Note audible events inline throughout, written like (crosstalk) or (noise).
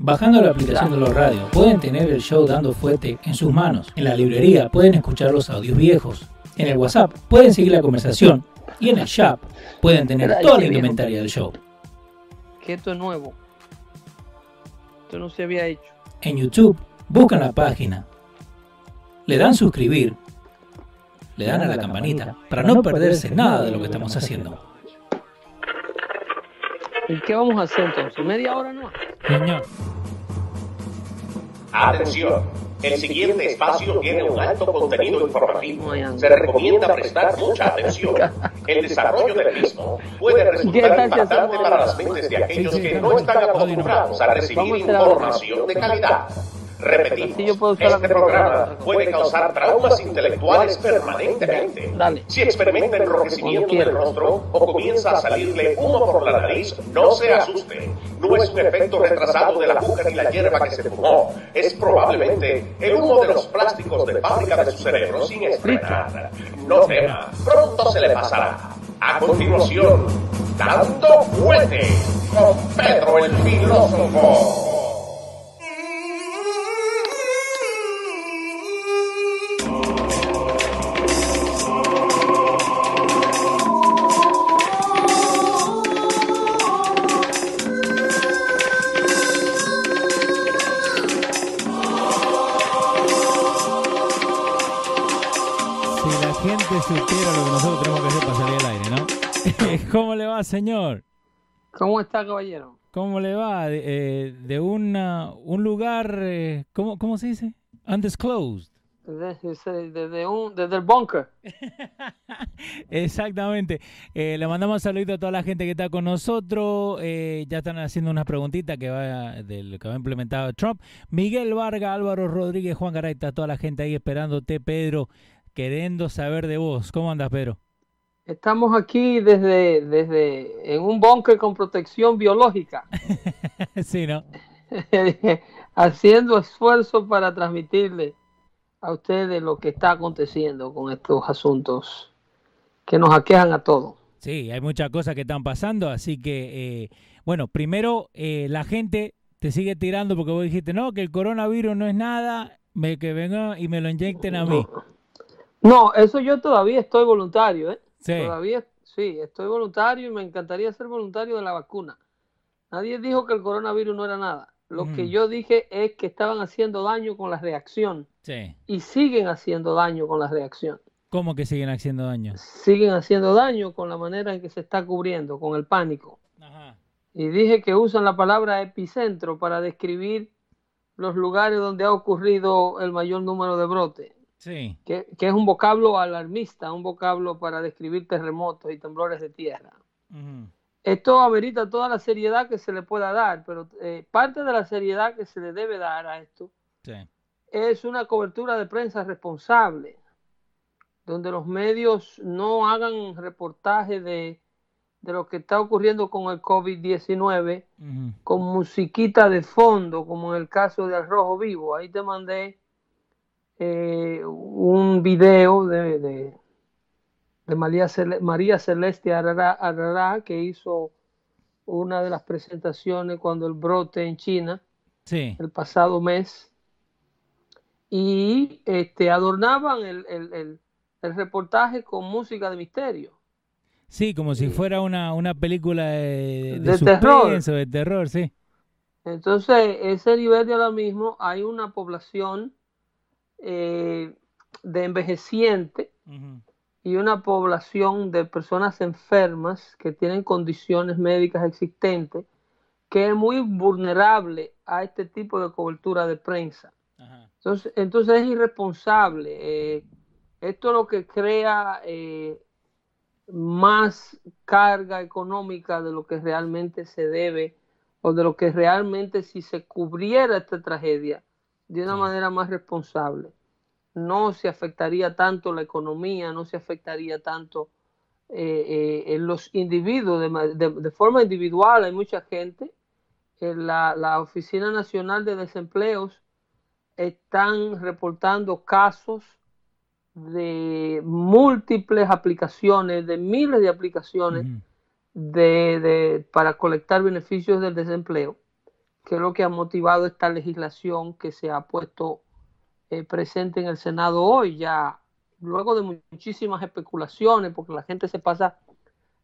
Bajando la aplicación de los radios, pueden tener el show dando fuerte en sus manos. En la librería pueden escuchar los audios viejos. En el WhatsApp pueden seguir la conversación. Y en el shop pueden tener toda la indumentaria del show. Que esto es nuevo. Esto no se había hecho. En YouTube buscan la página, le dan suscribir, le dan a la campanita para no perderse nada de lo que estamos haciendo. ¿Y qué vamos a hacer entonces? ¿Media hora no? Señor. Atención, el siguiente espacio tiene un alto contenido informativo. Se recomienda prestar mucha atención. El desarrollo del mismo puede resultar impactante para las mentes de aquellos que no están acostumbrados a recibir información de calidad. Repetimos, este programa puede causar traumas intelectuales permanentemente. Si experimenta enrojecimiento del rostro o comienza a salirle humo por la nariz, no se asuste. No es un efecto retrasado de la azúcar y la hierba que se fumó. Es probablemente el humo de los plásticos de fábrica de su cerebro sin estrenar. No tema, pronto se le pasará. A continuación, dando fuerte con Pedro el filósofo. Señor? ¿Cómo está, caballero? ¿Cómo le va? De, eh, una, un lugar, eh, ¿cómo, ¿cómo, se dice? Undisclosed. Desde, desde, el bunker. (laughs) Exactamente. Eh, le mandamos saludos a toda la gente que está con nosotros. ya están haciendo unas preguntitas que va de lo que va a implementar Trump. Miguel Vargas, Álvaro Rodríguez, Juan Garay, está toda la gente ahí esperándote, Pedro, queriendo saber de vos. ¿Cómo andas, Pedro? Estamos aquí desde, desde en un búnker con protección biológica. (laughs) sí, ¿no? (laughs) Haciendo esfuerzo para transmitirle a ustedes lo que está aconteciendo con estos asuntos que nos aquejan a todos. Sí, hay muchas cosas que están pasando, así que, eh, bueno, primero eh, la gente te sigue tirando porque vos dijiste, no, que el coronavirus no es nada, me, que venga y me lo inyecten a mí. No, eso yo todavía estoy voluntario, ¿eh? Todavía sí, estoy voluntario y me encantaría ser voluntario de la vacuna. Nadie dijo que el coronavirus no era nada. Lo que yo dije es que estaban haciendo daño con la reacción. Sí. Y siguen haciendo daño con la reacción. ¿Cómo que siguen haciendo daño? Siguen haciendo daño con la manera en que se está cubriendo, con el pánico. Ajá. Y dije que usan la palabra epicentro para describir los lugares donde ha ocurrido el mayor número de brotes. Que, es un vocablo alarmista, un vocablo para describir terremotos y temblores de tierra. Esto amerita toda la seriedad que se le pueda dar, pero eh, parte de la seriedad que se le debe dar a esto es una cobertura de prensa responsable, donde los medios no hagan reportaje de, lo que está ocurriendo con el COVID-19 con musiquita de fondo, como en el caso de Al Rojo Vivo. Ahí te mandé eh, un video de, de, María, María, Celeste Arara, que hizo una de las presentaciones cuando el brote en China, el pasado mes, y este, adornaban el, el, el, reportaje con música de misterio. Sí, como si fuera una, una película de, de, terror. de terror, sí. Entonces, ese nivel de ahora mismo hay una población eh, de envejeciente y una población de personas enfermas que tienen condiciones médicas existentes que es muy vulnerable a este tipo de cobertura de prensa. Entonces, entonces es irresponsable. Eh, esto es lo que crea eh, más carga económica de lo que realmente se debe o de lo que realmente si se cubriera esta tragedia de una manera más responsable. No se afectaría tanto la economía, no se afectaría tanto eh, eh, en los individuos, de, forma individual hay mucha gente. En la, la Oficina Nacional de Desempleos están reportando casos de múltiples aplicaciones, de miles de aplicaciones de, para colectar beneficios del desempleo que es lo que ha motivado esta legislación que se ha puesto eh, presente en el Senado hoy, ya luego de muchísimas especulaciones, porque la gente se pasa,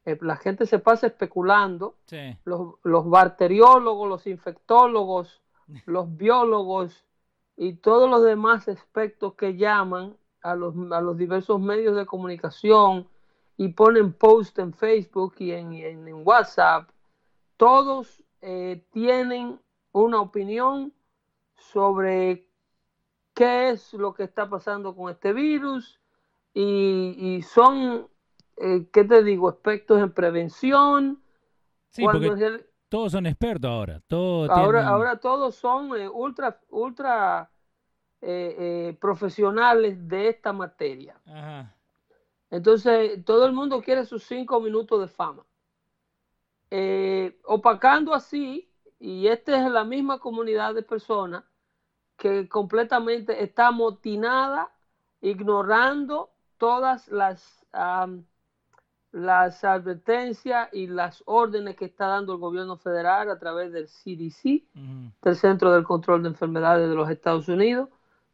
eh, la gente se pasa especulando, los, los bacteriólogos, los infectólogos, (laughs) los biólogos y todos los demás aspectos que llaman a los, a los diversos medios de comunicación y ponen post en Facebook y en, en, WhatsApp, todos eh, tienen una opinión sobre qué es lo que está pasando con este virus y, son, eh, ¿qué te digo?, expertos en prevención. Sí, porque todos son expertos ahora. ahora, ahora todos son eh, ultra, ultra eh, profesionales de esta materia. Entonces, todo el mundo quiere sus cinco minutos de fama. opacando así, y esta es la misma comunidad de personas que completamente está amotinada, ignorando todas las, las advertencias y las órdenes que está dando el gobierno federal a través del CDC, del Centro del Control de Enfermedades de los Estados Unidos.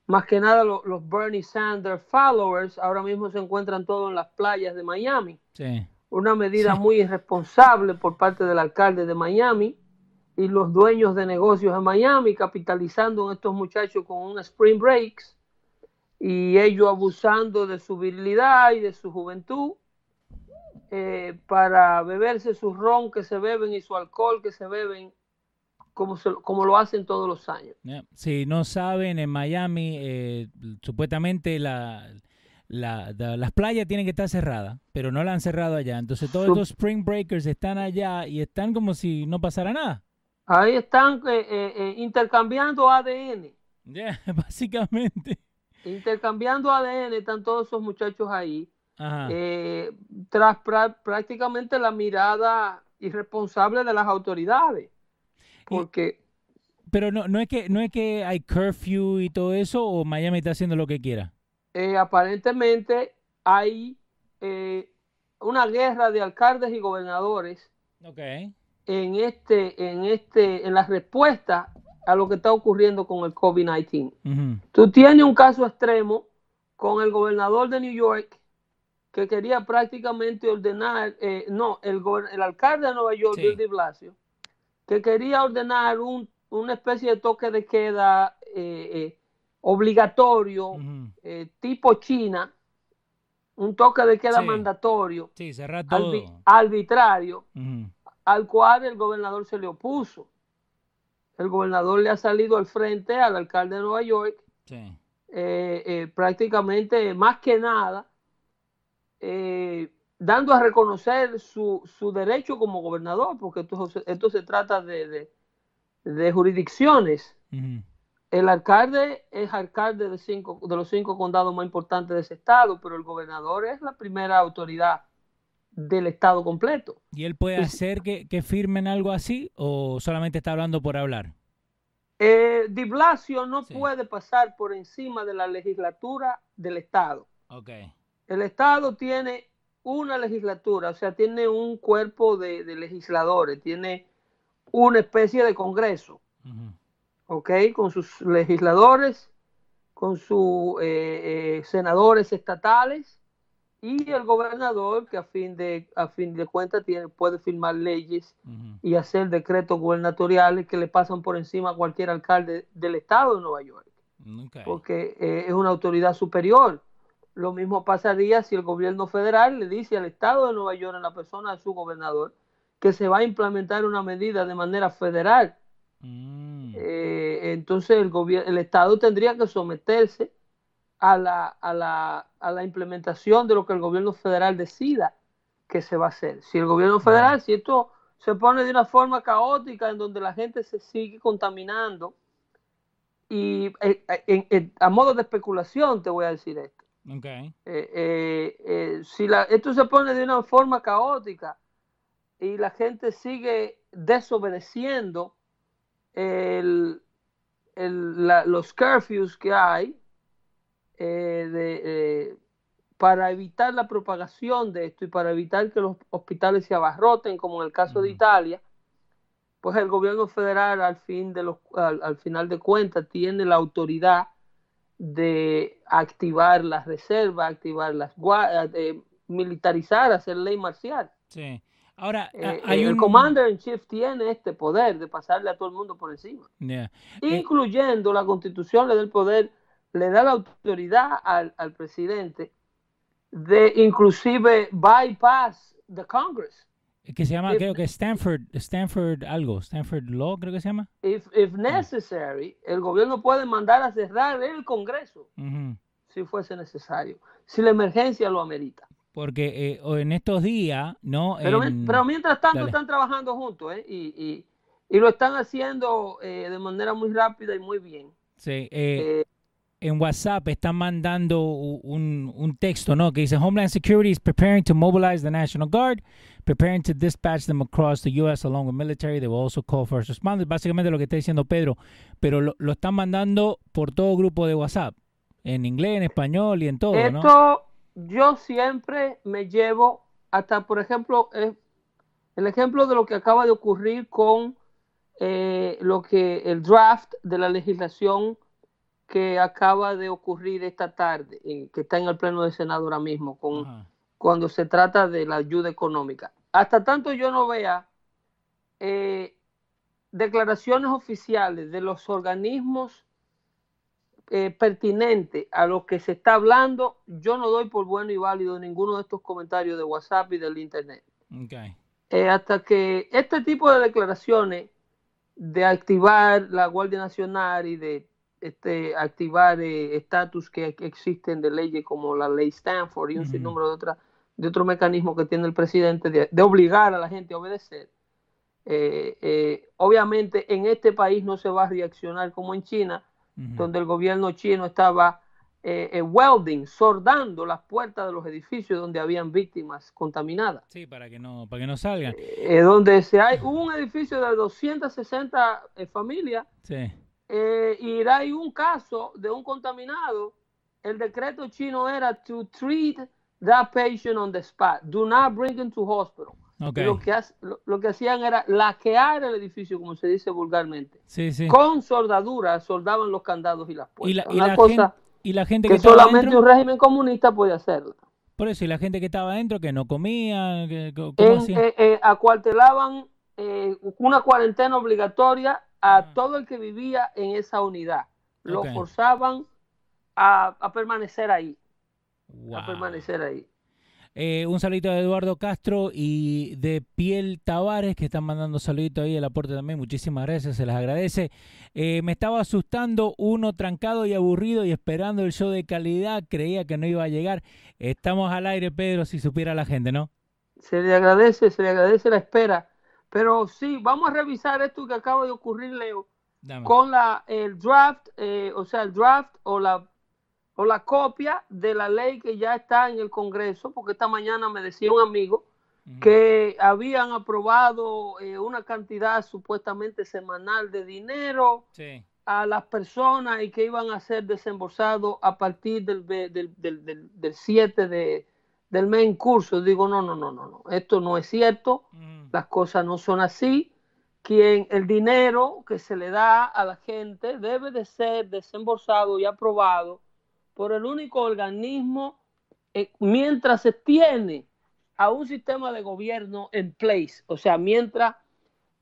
Más que nada los Bernie Sanders followers ahora mismo se encuentran todos en las playas de Miami. Una medida muy irresponsable por parte del alcalde de Miami y los dueños de negocios en Miami capitalizando en estos muchachos con un spring breaks y ellos abusando de su virilidad y de su juventud eh, para beberse su ron que se beben y su alcohol que se beben como, como lo hacen todos los años. Si no saben, en Miami eh, supuestamente la, las playas tienen que estar cerradas, pero no la han cerrado allá. Entonces todos los spring breakers están allá y están como si no pasara nada. Ahí están eh, eh, eh, intercambiando ADN. (laughs) Básicamente. Intercambiando ADN, están todos esos muchachos ahí. tras prácticamente la mirada irresponsable de las autoridades. Porque. pero no, no, es que, no es que hay curfew y todo eso, o Miami está haciendo lo que quiera. aparentemente hay una guerra de alcaldes y gobernadores. Okay en este, en este, en la respuesta a lo que está ocurriendo con el COVID-19. Tú tienes un caso extremo con el gobernador de New York que quería prácticamente ordenar, eh, no, el, el, alcalde de Nueva York, Bill de Blasio, que quería ordenar un, una especie de toque de queda eh, eh, obligatorio, tipo China, un toque de queda mandatorio, arbitrario, al cual el gobernador se le opuso. El gobernador le ha salido al frente al alcalde de Nueva York, eh, eh, prácticamente más que nada, eh, dando a reconocer su, derecho como gobernador, porque esto, se trata de, jurisdicciones. El alcalde es alcalde de, cinco, de los cinco condados más importantes de ese estado, pero el gobernador es la primera autoridad del Estado completo. ¿Y él puede hacer que, firmen algo así o solamente está hablando por hablar? Eh, Di Blasio no puede pasar por encima de la legislatura del Estado. Okay. El Estado tiene una legislatura, o sea, tiene un cuerpo de, legisladores, tiene una especie de Congreso, ¿ok? Con sus legisladores, con sus eh, eh, senadores estatales y el gobernador que a fin de a fin de cuentas tiene puede firmar leyes y hacer decretos gubernatoriales que le pasan por encima a cualquier alcalde del estado de Nueva York. Porque eh, es una autoridad superior. Lo mismo pasaría si el gobierno federal le dice al estado de Nueva York en la persona de su gobernador que se va a implementar una medida de manera federal. Mm. eh, entonces el el estado tendría que someterse a la, a, la, a la implementación de lo que el gobierno federal decida que se va a hacer. Si el gobierno federal, si esto se pone de una forma caótica en donde la gente se sigue contaminando, y eh, eh, a modo de especulación te voy a decir esto. Eh, si la, esto se pone de una forma caótica y la gente sigue desobedeciendo el, el, los curfews que hay, eh, de, eh, para evitar la propagación de esto y para evitar que los hospitales se abarroten, como en el caso de Italia, pues el gobierno federal al, fin de los, al, final de cuentas tiene la autoridad de activar las reservas, activar las de militarizar, hacer ley marcial. Sí. Ahora, eh, hay el commander in chief tiene este poder de pasarle a todo el mundo por encima, eh, incluyendo la constitución le da el poder, le da la autoridad al, al presidente de inclusive bypass the Congress que se llama, creo que Stanford, Stanford algo, Stanford Law, creo que se llama. If, if necessary, el gobierno puede mandar a cerrar el Congreso si fuese necesario, si la emergencia lo amerita. Porque eh, en estos días, ¿no? Pero, pero mientras tanto están trabajando juntos, ¿eh? Y, y, y, lo están haciendo eh, de manera muy rápida y muy bien. Sí. Eh, en WhatsApp están mandando un, un, texto, ¿no? Que dice Homeland Security is preparing to mobilize the National Guard, preparing to dispatch them across the U.S. along with military. They will also call first responders. Básicamente lo que está diciendo Pedro, pero lo, lo están mandando por todo grupo de WhatsApp, en inglés, en español y en todo, Esto yo siempre me llevo hasta, por ejemplo, eh, el ejemplo de lo que acaba de ocurrir con eh, lo que el draft de la legislación que acaba de ocurrir esta tarde, que está en el Pleno del Senado ahora mismo, con, cuando se trata de la ayuda económica. Hasta tanto yo no vea eh, declaraciones oficiales de los organismos eh, pertinentes a lo que se está hablando, yo no doy por bueno y válido ninguno de estos comentarios de WhatsApp y del Internet. Eh, hasta que este tipo de declaraciones de activar la Guardia Nacional y de este, activar eh, estatus que, existen de leyes como la ley Stanford y un sinnúmero de, otra, de otro mecanismo que tiene el presidente de, obligar a la gente a obedecer. Eh, eh, obviamente en este país no se va a reaccionar como en China, donde el gobierno chino estaba welding, sordando las puertas de los edificios donde habían víctimas contaminadas. Sí, para que no, para que no salgan. donde se hay un edificio de 260 familias. Sí eh, y hay un caso de un contaminado, el decreto chino era to treat that patient on the spot, do not bring him to hospital. Lo, que lo, que hacían era laquear el edificio, como se dice vulgarmente. Con soldadura soldaban los candados y las puertas. Y la, cosa y la gente que, solamente un régimen comunista puede hacerlo. Por eso, y la gente que estaba adentro, que no comía, que, eh, eh, acuartelaban una cuarentena obligatoria a todo el que vivía en esa unidad. Lo forzaban a, permanecer ahí. A permanecer ahí. Eh, un saludito de Eduardo Castro y de Piel Tavares que están mandando saluditos ahí el aporte también. Muchísimas gracias, se les agradece. Eh, me estaba asustando uno trancado y aburrido y esperando el show de calidad. Creía que no iba a llegar. Estamos al aire, Pedro, si supiera la gente, ¿no? Se le agradece, se le agradece la espera. Pero sí, vamos a revisar esto que acaba de ocurrir, Leo, con la, el draft, eh, o sea, el draft o la, o la copia de la ley que ya está en el Congreso, porque esta mañana me decía un amigo que habían aprobado eh, una cantidad supuestamente semanal de dinero a las personas y que iban a ser desembolsados a partir del, del, del, del 7 de, del mes en curso. Digo, no, no, no, no, no, esto no es cierto, mm. las cosas no son así. Quien el dinero que se le da a la gente debe de ser desembolsado y aprobado por el único organismo eh, mientras se tiene a un sistema de gobierno en place, o sea, mientras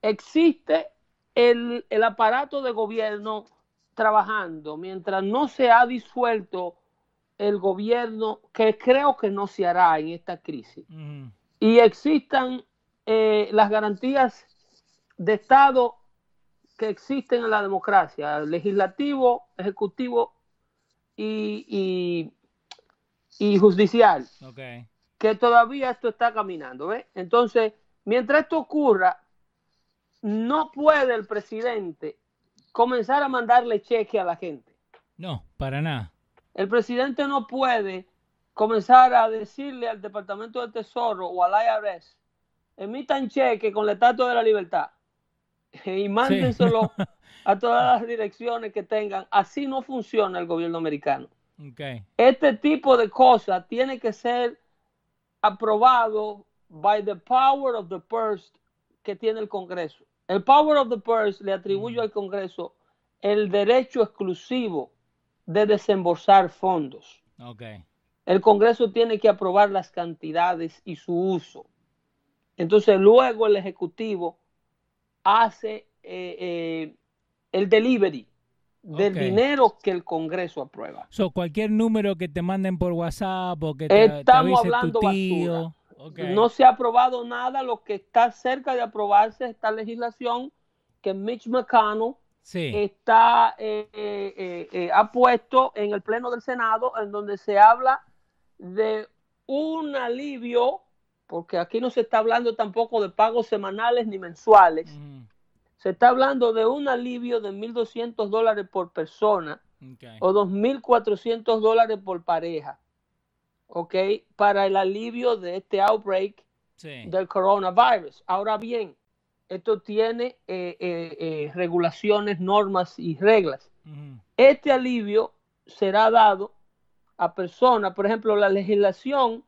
existe el, el aparato de gobierno trabajando, mientras no se ha disuelto el gobierno, que creo que no se hará en esta crisis, y existan eh, las garantías de Estado que existen en la democracia, legislativo, ejecutivo y, y, judicial, que todavía esto está caminando. Entonces, mientras esto ocurra, no puede el presidente comenzar a mandarle cheque a la gente. No, para nada. El presidente no puede comenzar a decirle al Departamento de Tesoro o al IRS, emitan cheque con la estatua de la libertad (laughs) y mándenselo a todas las direcciones que tengan. Así no funciona el gobierno americano. Este tipo de cosas tiene que ser aprobado by the power of the purse que tiene el Congreso. El Power of the Purse le atribuye al Congreso el derecho exclusivo de desembolsar fondos. Okay. El Congreso tiene que aprobar las cantidades y su uso. Entonces luego el Ejecutivo hace eh, eh, el delivery del dinero que el Congreso aprueba. So, cualquier número que te manden por WhatsApp o que te, Estamos hablando tu tío. No se ha aprobado nada. Lo que está cerca de aprobarse es esta legislación que Mitch McConnell está eh, ha puesto en el Pleno del Senado, en donde se habla de un alivio porque aquí no se está hablando tampoco de pagos semanales ni mensuales. Se está hablando de un alivio de 1.200 dólares por persona o 2.400 dólares por pareja, ¿ok? Para el alivio de este outbreak del coronavirus. Ahora bien, esto tiene eh, eh, eh, regulaciones, normas y reglas. Este alivio será dado a personas, por ejemplo, la legislación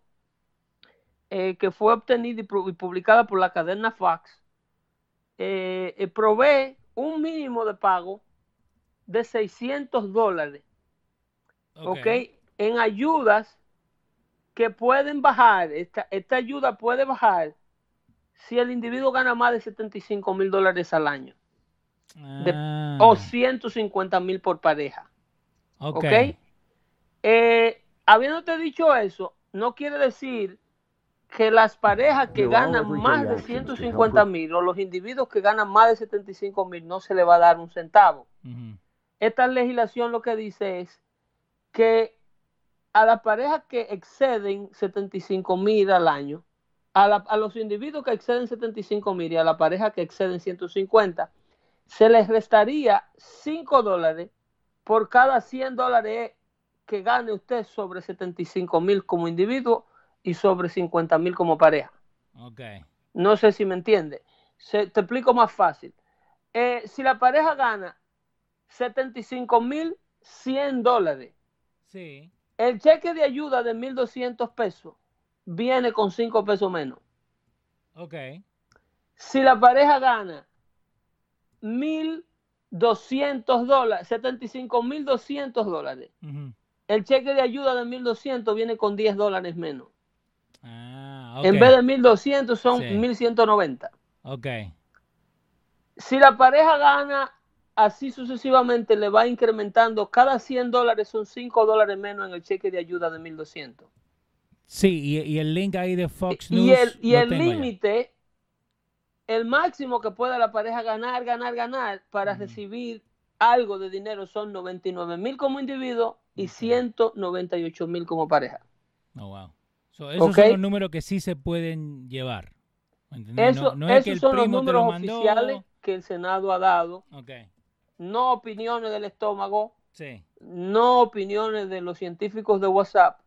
que fue obtenida y, publicada por la cadena eh, provee un mínimo de pago de 600 dólares, ¿ok? En ayudas que pueden bajar, esta, esta ayuda puede bajar si el individuo gana más de 75 mil dólares al año. Ah. o 150 mil por pareja. Ok. habiéndote dicho eso, no quiere decir que las parejas que ganan más de 150 mil o los individuos que ganan más de 75 mil no se le va a dar un centavo. Esta legislación lo que dice es que a las parejas que exceden 75 mil al año, a, los individuos que exceden 75 mil y a la pareja que exceden 150, se les restaría 5 dólares por cada 100 dólares que gane usted sobre 75 mil como individuo y sobre 50 mil como pareja. Okay. No sé si me entiende. te explico más fácil. Eh, si la pareja gana 75 mil 100 dólares, sí. el cheque de ayuda de 1.200 pesos viene con 5 pesos menos. Ok. Si la pareja gana 1.200 dólares, 75 mil 200 dólares, el cheque de ayuda de 1.200 viene con 10 dólares menos. Ah, en vez de 1200 son 1190. Ok. Si la pareja gana así sucesivamente, le va incrementando. Cada 100 dólares son 5 dólares menos en el cheque de ayuda de 1200. Sí, y, el link ahí de Fox News. Y el, y el límite, el máximo que pueda la pareja ganar, ganar, ganar para recibir algo de dinero son 99 mil como individuo y 198 mil como pareja. Oh, wow esos son los números que sí se pueden llevar. Eso, esos son los números oficiales que el Senado ha dado. No opiniones del estómago. No opiniones de los científicos de WhatsApp.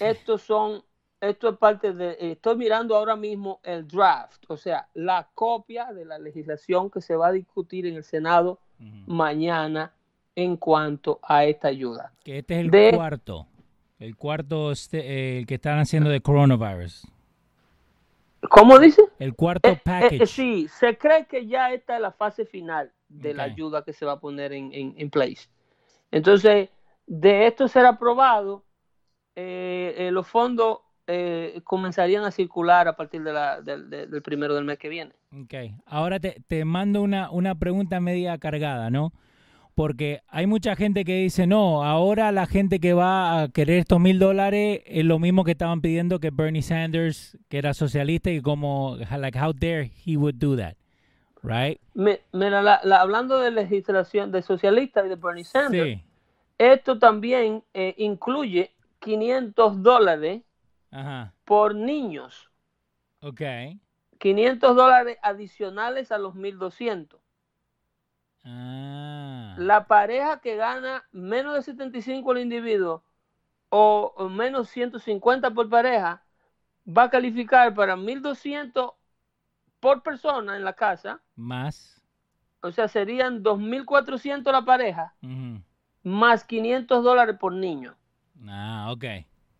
Estos son, esto es parte de, eh, estoy mirando ahora mismo el draft, o sea, la copia de la legislación que se va a discutir en el Senado mañana en cuanto a esta ayuda. Que este es el cuarto. El cuarto, este, el que están haciendo de coronavirus. ¿Cómo dice? El cuarto eh, eh, package. sí, se cree que ya esta es la fase final de la ayuda que se va a poner en, en, place. Entonces, de esto ser aprobado, eh, los fondos comenzarían a circular a partir de la, del primero del mes que viene. Ok, ahora te, te mando una, una pregunta media cargada, ¿no? porque hay mucha gente que dice, no, ahora la gente que va a querer estos mil dólares es lo mismo que estaban pidiendo que Bernie Sanders, que era socialista, y como, like, how dare he would do that, right? mira, hablando de legislación de socialista y de Bernie Sanders, esto también eh, incluye 500 dólares por niños. Ok. 500 dólares adicionales a los 1200. Ah. La pareja que gana menos de 75 el individuo o, menos 150 por pareja va a calificar para 1200 por persona en la casa. Más. O sea, serían 2400 la pareja. Más 500 dólares por niño. Ah, ok.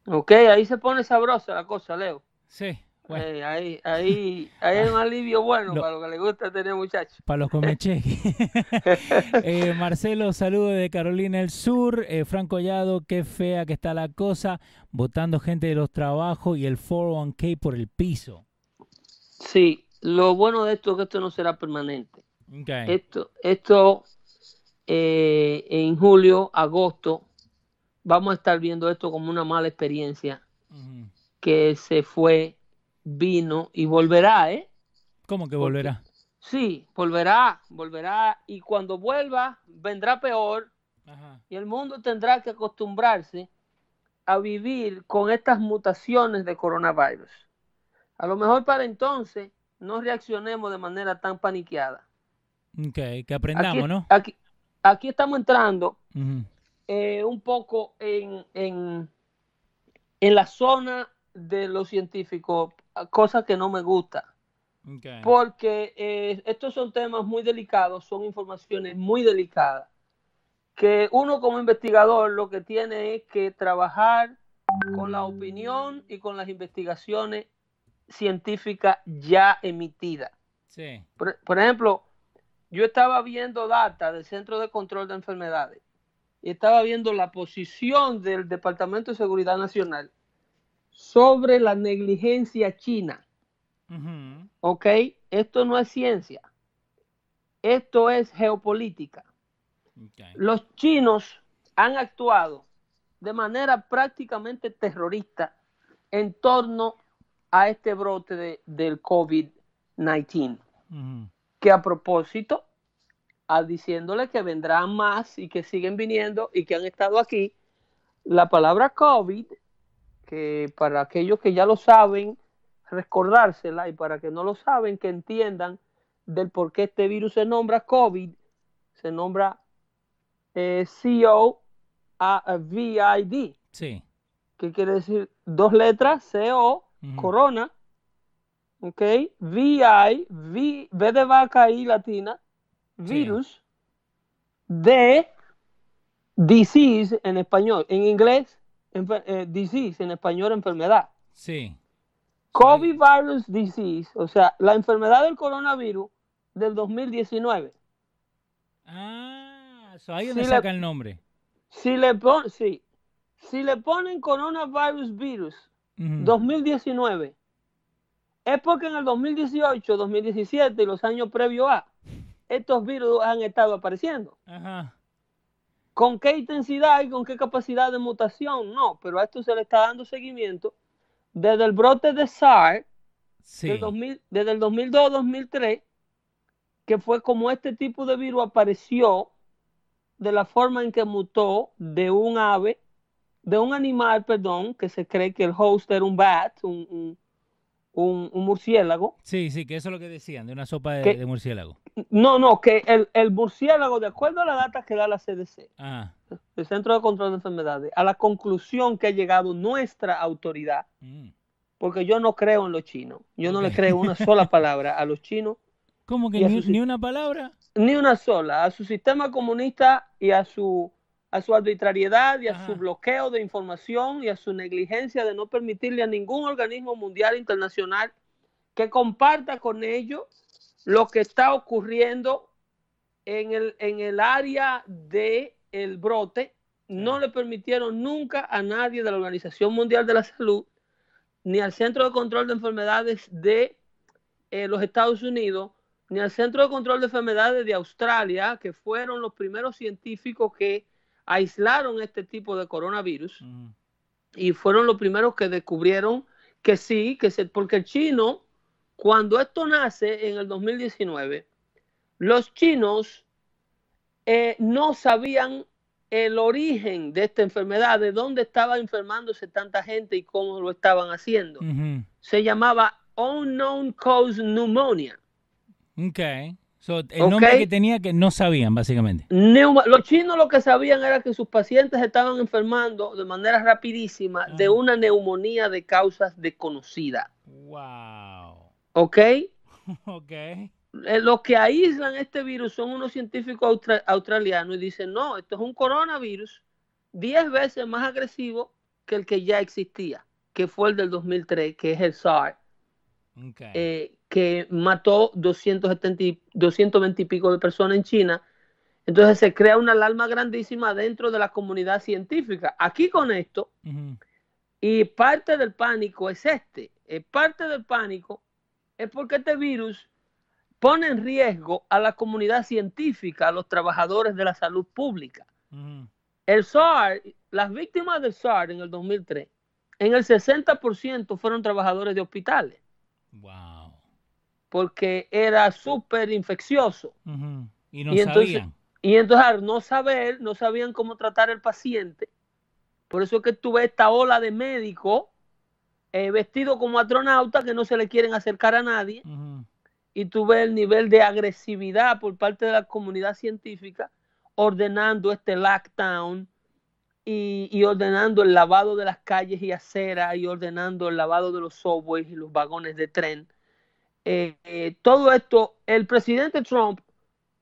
Ok, ahí se pone sabrosa la cosa, Leo. Sí. Eh, ahí, ahí, hay un (laughs) alivio bueno para lo que le gusta tener muchachos. Para los comeche. (laughs) (laughs) eh, Marcelo, saludo de Carolina del Sur. Eh, Franco Collado, qué fea que está la cosa. Votando gente de los trabajos y el 401k por el piso. Sí, lo bueno de esto es que esto no será permanente. Esto, esto eh, en julio, agosto, vamos a estar viendo esto como una mala experiencia que se fue vino y volverá, ¿eh? ¿Cómo que volverá? sí, volverá, volverá y cuando vuelva vendrá peor y el mundo tendrá que acostumbrarse a vivir con estas mutaciones de coronavirus. A lo mejor para entonces no reaccionemos de manera tan paniqueada. Ok, que aprendamos, ¿no? Aquí, aquí estamos entrando eh, un poco en, en, en la zona de los científicos cosa que no me gusta. Porque eh, estos son temas muy delicados, son informaciones muy delicadas, que uno como investigador lo que tiene es que trabajar con la opinión y con las investigaciones científicas ya emitidas. Por, ejemplo, yo estaba viendo data del Centro de Control de Enfermedades estaba viendo la posición del Departamento de Seguridad Nacional sobre la negligencia china. ¿Ok? Esto no es ciencia. Esto es geopolítica. Los chinos han actuado de manera prácticamente terrorista en torno a este brote de, del COVID-19. Que a propósito, a diciéndole que vendrán más y que siguen viniendo y que han estado aquí, la palabra COVID que para aquellos que ya lo saben, recordársela y para que no lo saben, que entiendan del por qué este virus se nombra COVID, se nombra eh, C-O-V-I-D. Sí. Que quiere decir dos letras, C-O, corona, ok, V-I, v, v de vaca y latina, virus, de disease en español, en inglés eh, disease, en español enfermedad. Sí. COVID virus disease, o sea, la enfermedad del coronavirus del 2019. Ah, ahí donde saca el nombre. Si le, pon, sí, si le ponen coronavirus virus 2019, es porque en el 2018, 2017 y los años previos a, estos virus han estado apareciendo. Ajá. ¿Con qué intensidad y con qué capacidad de mutación? No, pero a esto se le está dando seguimiento desde el brote de SARS, desde el 2002-2003, que fue como este tipo de virus apareció de la forma en que mutó de un ave, de un animal, perdón, que se cree que el host era un bat, un, un, murciélago. Sí, sí, que eso es lo que decían, de una sopa de, murciélago. No, no, que el, murciélago, de acuerdo a la data que da la CDC, ah. el Centro de Control de Enfermedades, a la conclusión que ha llegado nuestra autoridad, mm. porque yo no creo en los chinos, yo no le creo una sola (laughs) palabra a los chinos. ¿Cómo que ni una palabra? Ni una sola, a su sistema comunista y a su a su arbitrariedad y a su bloqueo de información y a su negligencia de no permitirle a ningún organismo mundial internacional que comparta con ellos lo que está ocurriendo en el, en el área del el brote. No le permitieron nunca a nadie de la Organización Mundial de la Salud ni al Centro de Control de Enfermedades de eh, los Estados Unidos, ni al Centro de Control de Enfermedades de Australia, que fueron los primeros científicos que aislaron este tipo de coronavirus y fueron los primeros que descubrieron que sí, que se, porque el chino, cuando esto nace en el 2019, los chinos eh, no sabían el origen de esta enfermedad, de dónde estaba enfermándose tanta gente y cómo lo estaban haciendo. Se llamaba Unknown Cause Pneumonia. Okay el nombre que tenía que no sabían, básicamente. los chinos lo que sabían era que sus pacientes estaban enfermando de manera rapidísima de ah. una neumonía de causas desconocidas. Wow. ¿Ok? (laughs) Ok. Eh, los que aíslan este virus son unos científicos australianos y dicen, no, esto es un coronavirus 10 veces más agresivo que el que ya existía, que fue el del 2003, que es el SARS eh, que mató 270, 220 y pico de personas en China. Entonces se crea una alarma grandísima dentro de la comunidad científica. Aquí con esto, y parte del pánico es este, parte del pánico es porque este virus pone en riesgo a la comunidad científica, a los trabajadores de la salud pública. El SARS, las víctimas del SARS en el 2003, en el 60% fueron trabajadores de hospitales. Wow. Porque era súper infeccioso. Y no entonces, Y entonces, al no saber, no sabían cómo tratar al paciente. Por eso es que tuve esta ola de médicos eh, vestidos como astronautas que no se le quieren acercar a nadie. Y tuve el nivel de agresividad por parte de la comunidad científica ordenando este lockdown y, ordenando el lavado de las calles y aceras y ordenando el lavado de los subways y los vagones de tren. Eh, eh, todo esto, el presidente Trump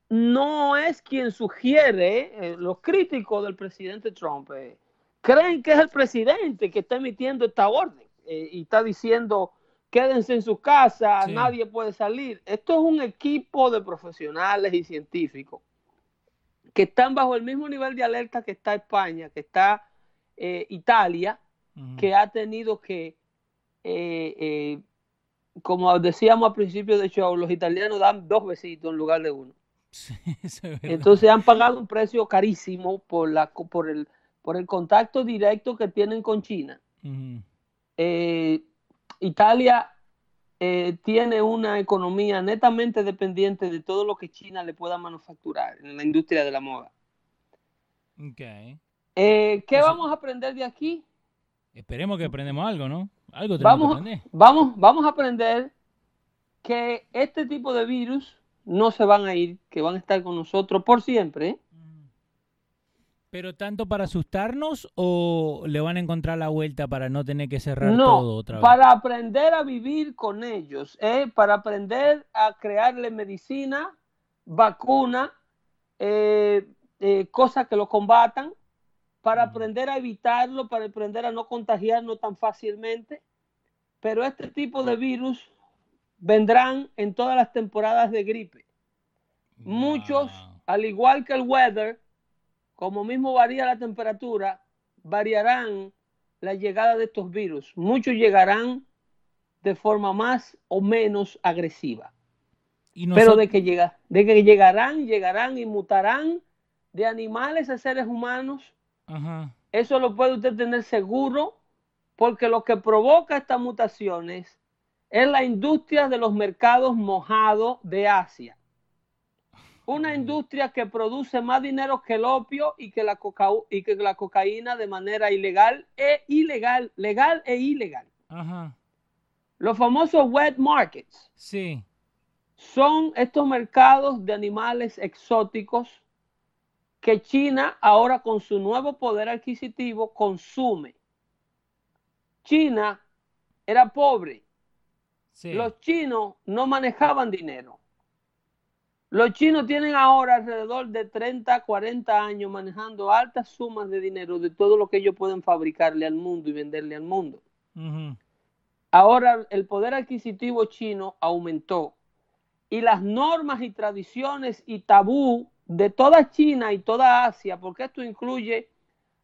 no es quien sugiere, eh, los críticos del presidente Trump creen que es el presidente que está emitiendo esta orden y está diciendo quédense en su casa, nadie puede salir. Esto es un equipo de profesionales y científicos que están bajo el mismo nivel de alerta que está España, que está Italia, que ha tenido que, como decíamos al principio de show, los italianos dan dos besitos en lugar de uno. (laughs) Entonces han pagado un precio carísimo por, la, por, el, por el contacto directo que tienen con China. Italia eh, tiene una economía netamente dependiente de todo lo que China le pueda manufacturar en la industria de la moda. Okay. Eh, ¿Qué vamos a aprender de aquí? Esperemos que aprendamos algo, ¿no? Algo vamos, que aprender. Vamos, vamos a aprender que este tipo de virus no se van a ir, que van a estar con nosotros por siempre. ¿eh? ¿Pero tanto para asustarnos o le van a encontrar la vuelta para no tener que cerrar todo otra vez? Para aprender a vivir con ellos, ¿eh? para aprender a crearle medicina, vacuna, eh, eh, cosas que lo combatan, para aprender a evitarlo, para aprender a no contagiarlo tan fácilmente. Pero este tipo de virus vendrán en todas las temporadas de gripe. Muchos, al igual que el weather, como mismo varía la temperatura, variarán la llegada de estos virus. Muchos llegarán de forma más o menos agresiva. Pero de que, llega, de que llegarán, llegarán y mutarán de animales a seres humanos. Eso lo puede usted tener seguro porque lo que provoca estas mutaciones es la industria de los mercados mojados de Asia una industria que produce más dinero que el opio y que la, y que la cocaína de manera ilegal e ilegal, legal e ilegal. Los famosos wet markets. Sí. Son estos mercados de animales exóticos que China ahora con su nuevo poder adquisitivo consume. China era pobre. Los chinos no manejaban dinero. Los chinos tienen ahora alrededor de 30, 40 años manejando altas sumas de dinero de todo lo que ellos pueden fabricarle al mundo y venderle al mundo. Ahora el poder adquisitivo chino aumentó y las normas y tradiciones y tabú de toda China y toda Asia, porque esto incluye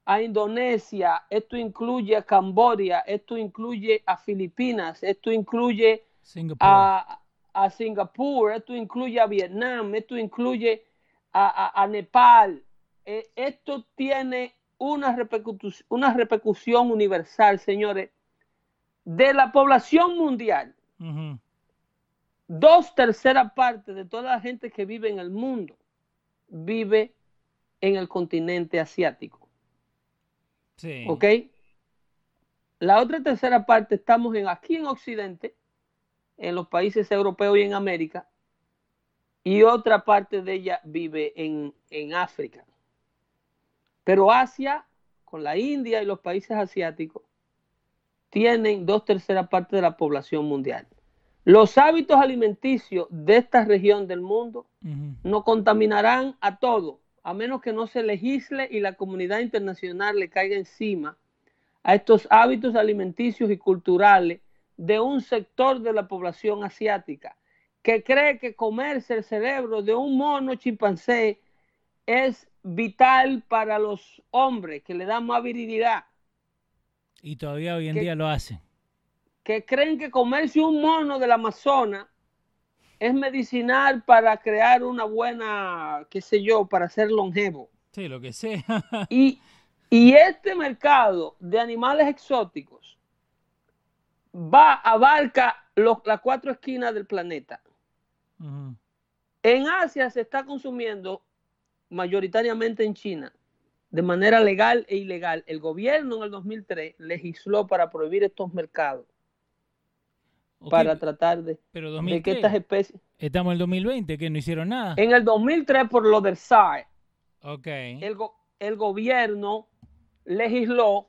a Indonesia, esto incluye a Camboya, esto incluye a Filipinas, esto incluye a, a Singapur, esto incluye a Vietnam, esto incluye a, Nepal. Eh, esto tiene una, repercusión, una repercusión universal, señores, de la población mundial. Dos terceras partes de toda la gente que vive en el mundo vive en el continente asiático. Sí. ¿Ok? La otra tercera parte estamos en, aquí en Occidente en los países europeos y en América, y otra parte de ella vive en, África. Pero Asia, con la India y los países asiáticos, tienen dos terceras partes de la población mundial. Los hábitos alimenticios de esta región del mundo no contaminarán a todo, a menos que no se legisle y la comunidad internacional le caiga encima a estos hábitos alimenticios y culturales de un sector de la población asiática que cree que comerse el cerebro de un mono chimpancé es vital para los hombres, que le da más virilidad. Y todavía hoy en día lo hacen. Que creen que comerse un mono del Amazonas es medicinal para crear una buena, qué sé yo, para ser longevo. Sí, lo que sea. y, y este mercado de animales exóticos va, abarca los, las cuatro esquinas del planeta. En Asia se está consumiendo mayoritariamente en China, de manera legal e ilegal. El gobierno en el 2003 legisló para prohibir estos mercados. Para tratar de, que estas especies... Estamos en el 2020, que no hicieron nada. En el 2003, por lo del SAE, okay. el, el gobierno legisló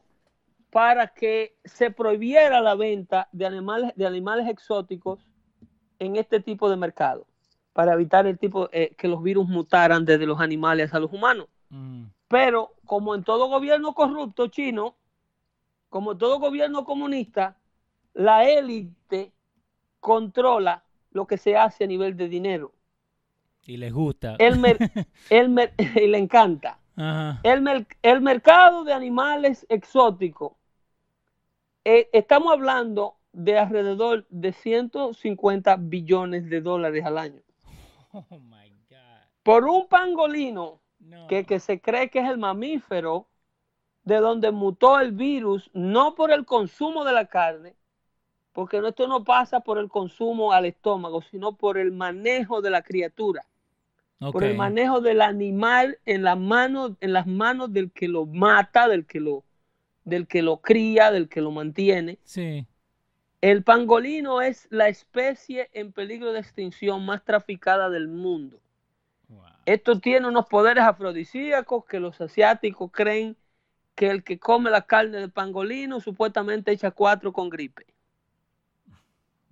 para que se prohibiera la venta de animales, de animales exóticos en este tipo de mercado, para evitar el tipo eh, que los virus mutaran desde los animales a los humanos. Mm. Pero como en todo gobierno corrupto chino, como todo gobierno comunista, la élite controla lo que se hace a nivel de dinero. Y les gusta. El, (laughs) (laughs) y le encanta. El, el mercado de animales exóticos eh, estamos hablando de alrededor de 150 billones de dólares al año. (laughs) Oh my God. Por un pangolino que, que se cree que es el mamífero de donde mutó el virus, no por el consumo de la carne, porque esto no pasa por el consumo al estómago, sino por el manejo de la criatura, por el manejo del animal en, la mano, en las manos del que lo mata, del que lo, del que lo cría, del que lo mantiene. Sí. El pangolino es la especie en peligro de extinción más traficada del mundo. Esto tiene unos poderes afrodisíacos que los asiáticos creen que el que come la carne del pangolino supuestamente echa cuatro con gripe.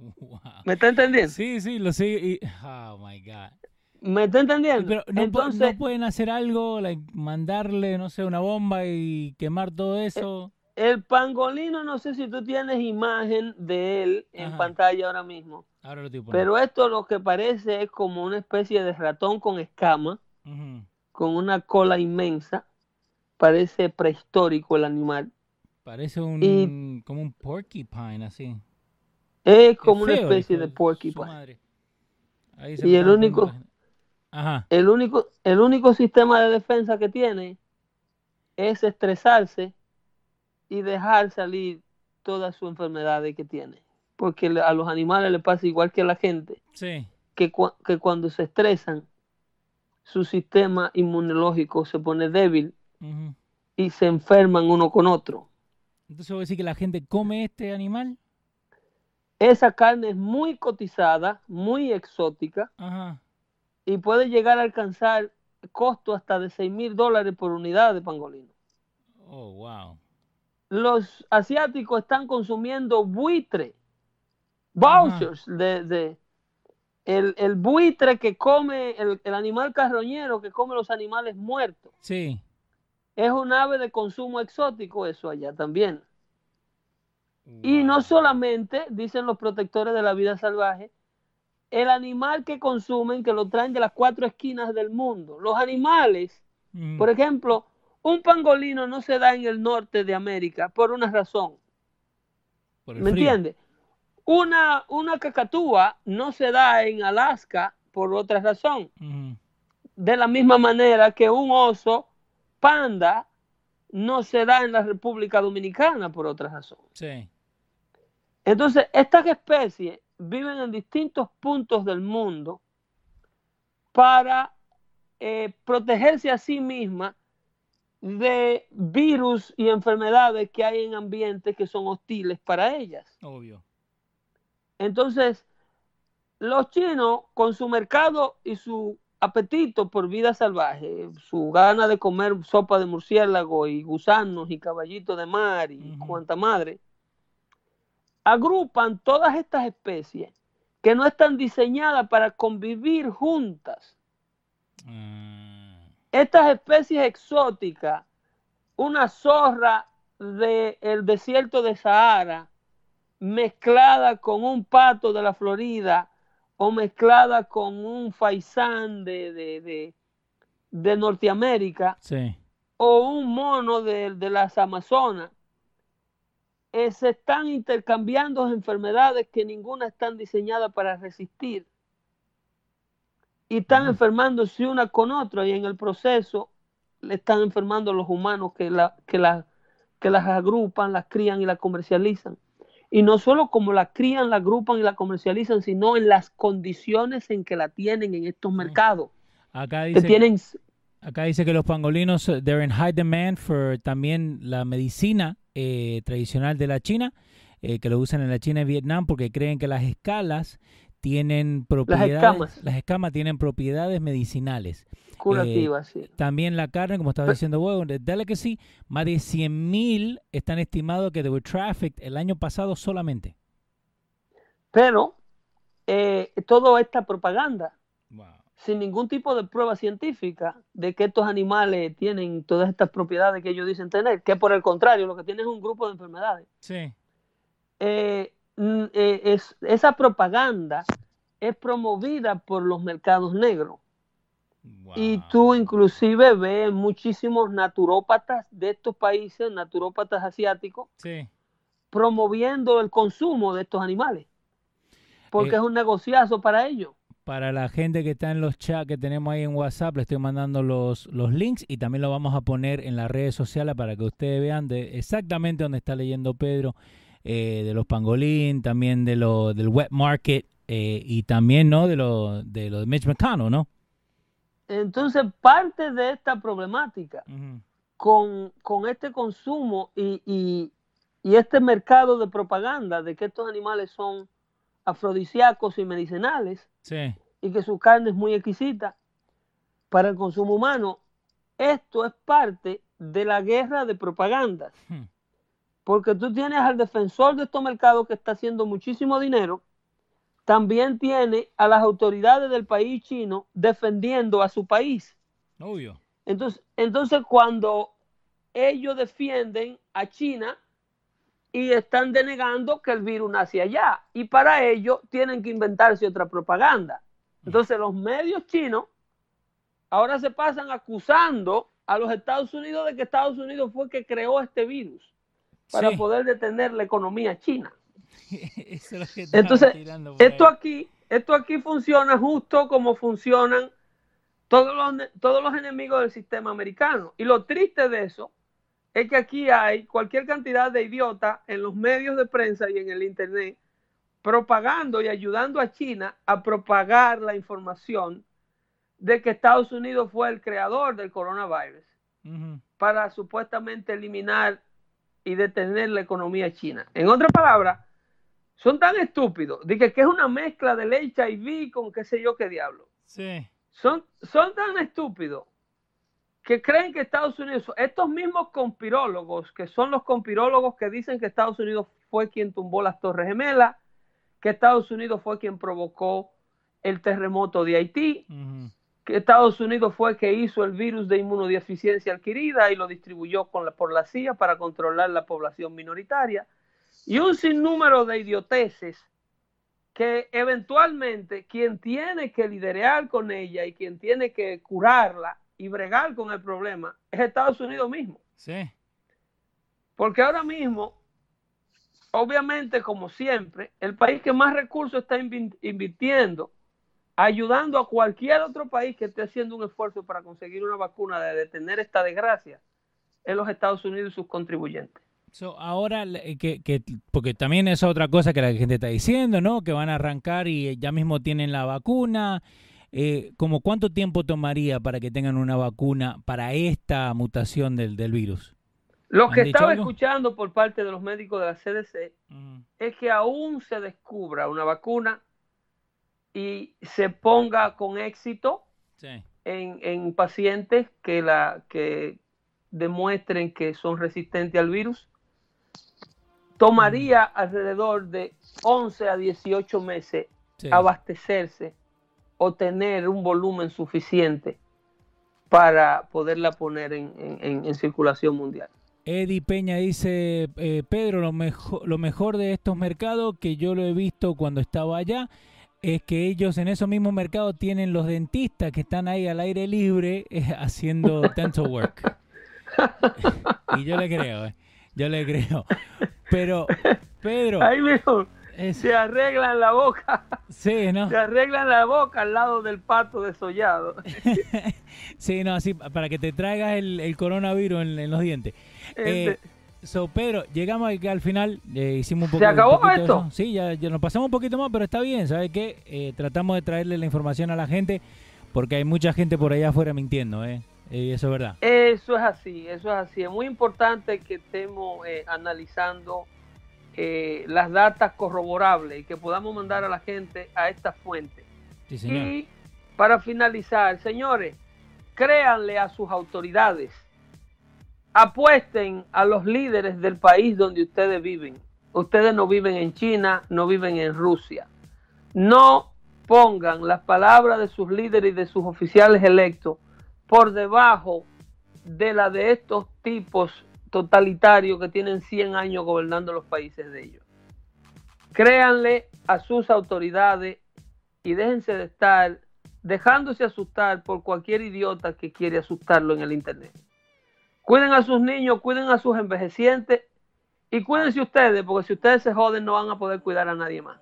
(laughs) ¿Me está entendiendo? Sí, sí, lo sé. Oh my God. ¿Me está entendiendo? Pero no, Entonces, pueden hacer algo, mandarle, no sé, una bomba y quemar todo eso. El, pangolino, no sé si tú tienes imagen de él en pantalla ahora mismo. Ahora lo Pero esto lo que parece es como una especie de ratón con escama, con una cola inmensa. Parece prehistórico el animal. Parece un como un porcupine así. Es como una especie de porcupine. y el único, el único, el único sistema de defensa que tiene es estresarse y dejar salir todas sus enfermedades que tiene. Porque a los animales le pasa igual que a la gente. Que, que cuando se estresan, su sistema inmunológico se pone débil y se enferman uno con otro. Entonces, ¿voy a decir que la gente come este animal? Esa carne es muy cotizada, muy exótica. Ajá y puede llegar a alcanzar costo hasta de 6 mil dólares por unidad de pangolino. Oh, wow. Los asiáticos están consumiendo buitre, vouchers de, el, buitre que come, el, animal carroñero que come los animales muertos. Sí. Es un ave de consumo exótico eso allá también. Y no solamente, dicen los protectores de la vida salvaje, el animal que consumen, que lo traen de las cuatro esquinas del mundo. Los animales, mm. por ejemplo, un pangolino no se da en el norte de América por una razón. ¿Me entiendes? Una, una cacatúa no se da en Alaska por otra razón. De la misma manera que un oso panda no se da en la República Dominicana por otra razón. Sí. Entonces, estas especies viven en distintos puntos del mundo para eh, protegerse a sí misma de virus y enfermedades que hay en ambientes que son hostiles para ellas. Obvio. Entonces, los chinos, con su mercado y su apetito por vida salvaje, su gana de comer sopa de murciélago y gusanos y caballito de mar y cuanta madre, agrupan todas estas especies que no están diseñadas para convivir juntas. Mm. Estas especies exóticas, una zorra del desierto de Sahara mezclada con un pato de la Florida o mezclada con un faisán de, de, de, Norteamérica o un mono de, las Amazonas, eh, se están intercambiando enfermedades que ninguna están diseñadas para resistir. Y están enfermándose una con otra y en el proceso le están enfermando los humanos que, la, que, la, que las agrupan, las crían y las comercializan. Y no solo como la crían, la agrupan y la comercializan, sino en las condiciones en que la tienen en estos mercados. Acá dice, que tienen, acá dice que los pangolinos, uh, they're in high demand for también la medicina eh, tradicional de la China, eh, que lo usan en la China y Vietnam porque creen que las escalas tienen propiedades, las escamas, las escamas tienen propiedades medicinales. Curativas, sí. También la carne, como estaba diciendo huevo, que sí, más de 100.000 están estimados que de traffic el año pasado solamente. Pero eh, toda esta propaganda, sin ningún tipo de prueba científica de que estos animales tienen todas estas propiedades que ellos dicen tener, que por el contrario, lo que tienen es un grupo de enfermedades. Sí. Eh, eh, es, esa propaganda es promovida por los mercados negros. Y tú inclusive ves muchísimos naturópatas de estos países, naturópatas asiáticos, promoviendo el consumo de estos animales. Porque eh, es un negociazo para ellos. Para la gente que está en los chats que tenemos ahí en WhatsApp, le estoy mandando los, los links y también lo vamos a poner en las redes sociales para que ustedes vean de exactamente donde está leyendo Pedro eh, de los pangolín, también de lo, del wet market eh, y también ¿no? de lo de, lo de Mitch McConnell, ¿no? Entonces, parte de esta problemática con, este consumo y, este mercado de propaganda de que estos animales son afrodisíacos y medicinales y que su carne es muy exquisita para el consumo humano, esto es parte de la guerra de propaganda. Hmm. Porque tú tienes al defensor de estos mercados que está haciendo muchísimo dinero, también tiene a las autoridades del país chino defendiendo a su país. Obvio. Entonces, entonces cuando ellos defienden a China y están denegando que el virus nace allá, y para ello tienen que inventarse otra propaganda. Entonces los medios chinos ahora se pasan acusando a los Estados Unidos de que Estados Unidos fue que creó este virus para poder detener la economía china. (laughs) Entonces, esto aquí, esto aquí funciona justo como funcionan todos los, todos los enemigos del sistema americano. Y lo triste de eso es que aquí hay cualquier cantidad de idiotas en los medios de prensa y en el Internet propagando y ayudando a China a propagar la información de que Estados Unidos fue el creador del coronavirus para supuestamente eliminar y detener la economía china. En otras palabras, son tan estúpidos de que, es una mezcla del HIV con qué sé yo qué diablo. Sí. Son, son tan estúpidos que creen que Estados Unidos, estos mismos conspirólogos, que son los conspirólogos que dicen que Estados Unidos fue quien tumbó las Torres Gemelas, que Estados Unidos fue quien provocó el terremoto de Haití, que Estados Unidos fue que hizo el virus de inmunodeficiencia adquirida y lo distribuyó con la, por la CIA para controlar la población minoritaria, y un sinnúmero de idioteces que eventualmente quien tiene que liderar con ella y quien tiene que curarla y bregar con el problema es Estados Unidos mismo. Sí. Porque ahora mismo, obviamente, como siempre, el país que más recursos está invirtiendo ayudando a cualquier otro país que esté haciendo un esfuerzo para conseguir una vacuna de detener esta desgracia en los Estados Unidos y sus contribuyentes. ahora, eh, que, porque también es otra cosa que la gente está diciendo, ¿no? Que van a arrancar y ya mismo tienen la vacuna. Eh, ¿Como cuánto tiempo tomaría para que tengan una vacuna para esta mutación del, virus? Lo que estaba escuchando por parte de los médicos de la CDC es que aún se descubra una vacuna y se ponga con éxito en, pacientes que, la, que demuestren que son resistentes al virus, tomaría alrededor de 11 a 18 meses abastecerse o tener un volumen suficiente para poderla poner en, circulación mundial. Eddie Peña dice, eh, Pedro, lo mejor, lo mejor de estos mercados que yo lo he visto cuando estaba allá es que ellos en esos mismos mercados tienen los dentistas que están ahí al aire libre eh, (laughs) haciendo dental work. (laughs) y yo le creo, eh, yo le creo. Pero, Pedro... Ahí mismo se arreglan la boca. Sí, ¿no? Se arreglan la boca al lado del pato desollado. (laughs) sí, no, así para que te traigas el, coronavirus en, los dientes. Este... so, Pedro, llegamos al final, eh, hicimos un poco... ¿Se acabó esto? Sí, ya, nos pasamos un poquito más, pero está bien, ¿sabes qué? Eh, tratamos de traerle la información a la gente porque hay mucha gente por allá afuera mintiendo, ¿eh? Y eso es verdad. Eso es así, eso es así. Es muy importante que estemos eh, analizando eh, las datas corroborables y que podamos mandar a la gente a esta fuente. Y para finalizar, señores, créanle a sus autoridades, apuesten a los líderes del país donde ustedes viven. Ustedes no viven en China, no viven en Rusia. No pongan las palabras de sus líderes y de sus oficiales electos por debajo de la de estos tipos totalitarios que tienen 100 años gobernando los países de ellos. Créanle a sus autoridades y déjense de estar dejándose asustar por cualquier idiota que quiere asustarlo en el Internet. Cuiden a sus niños, cuiden a sus envejecientes y cuídense ustedes, porque si ustedes se joden no van a poder cuidar a nadie más.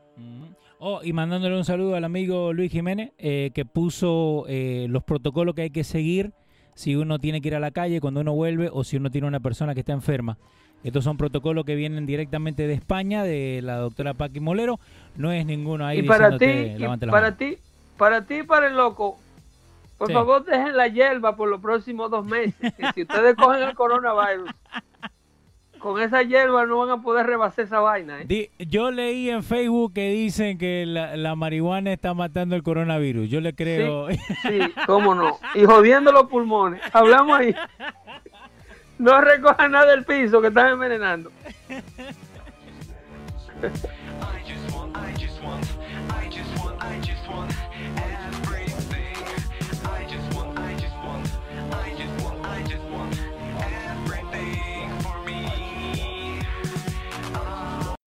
Oh, y mandándole un saludo al amigo Luis Jiménez, eh, que puso eh, los protocolos que hay que seguir si uno tiene que ir a la calle cuando uno vuelve o si uno tiene una persona que está enferma. Estos son protocolos que vienen directamente de España, de la doctora Paqui Molero. No es ninguno ahí. Y para ti, para ti, para ti, para el loco, por favor dejen la hierba por los próximos dos meses. si ustedes cogen el coronavirus, (laughs) con esa hierba no van a poder rebasar esa vaina. ¿eh? yo leí en Facebook que dicen que la, marihuana está matando el coronavirus. Yo le creo. Sí, (laughs) cómo no. Y jodiendo los pulmones. Hablamos ahí. No recojan nada del piso que están envenenando. (laughs)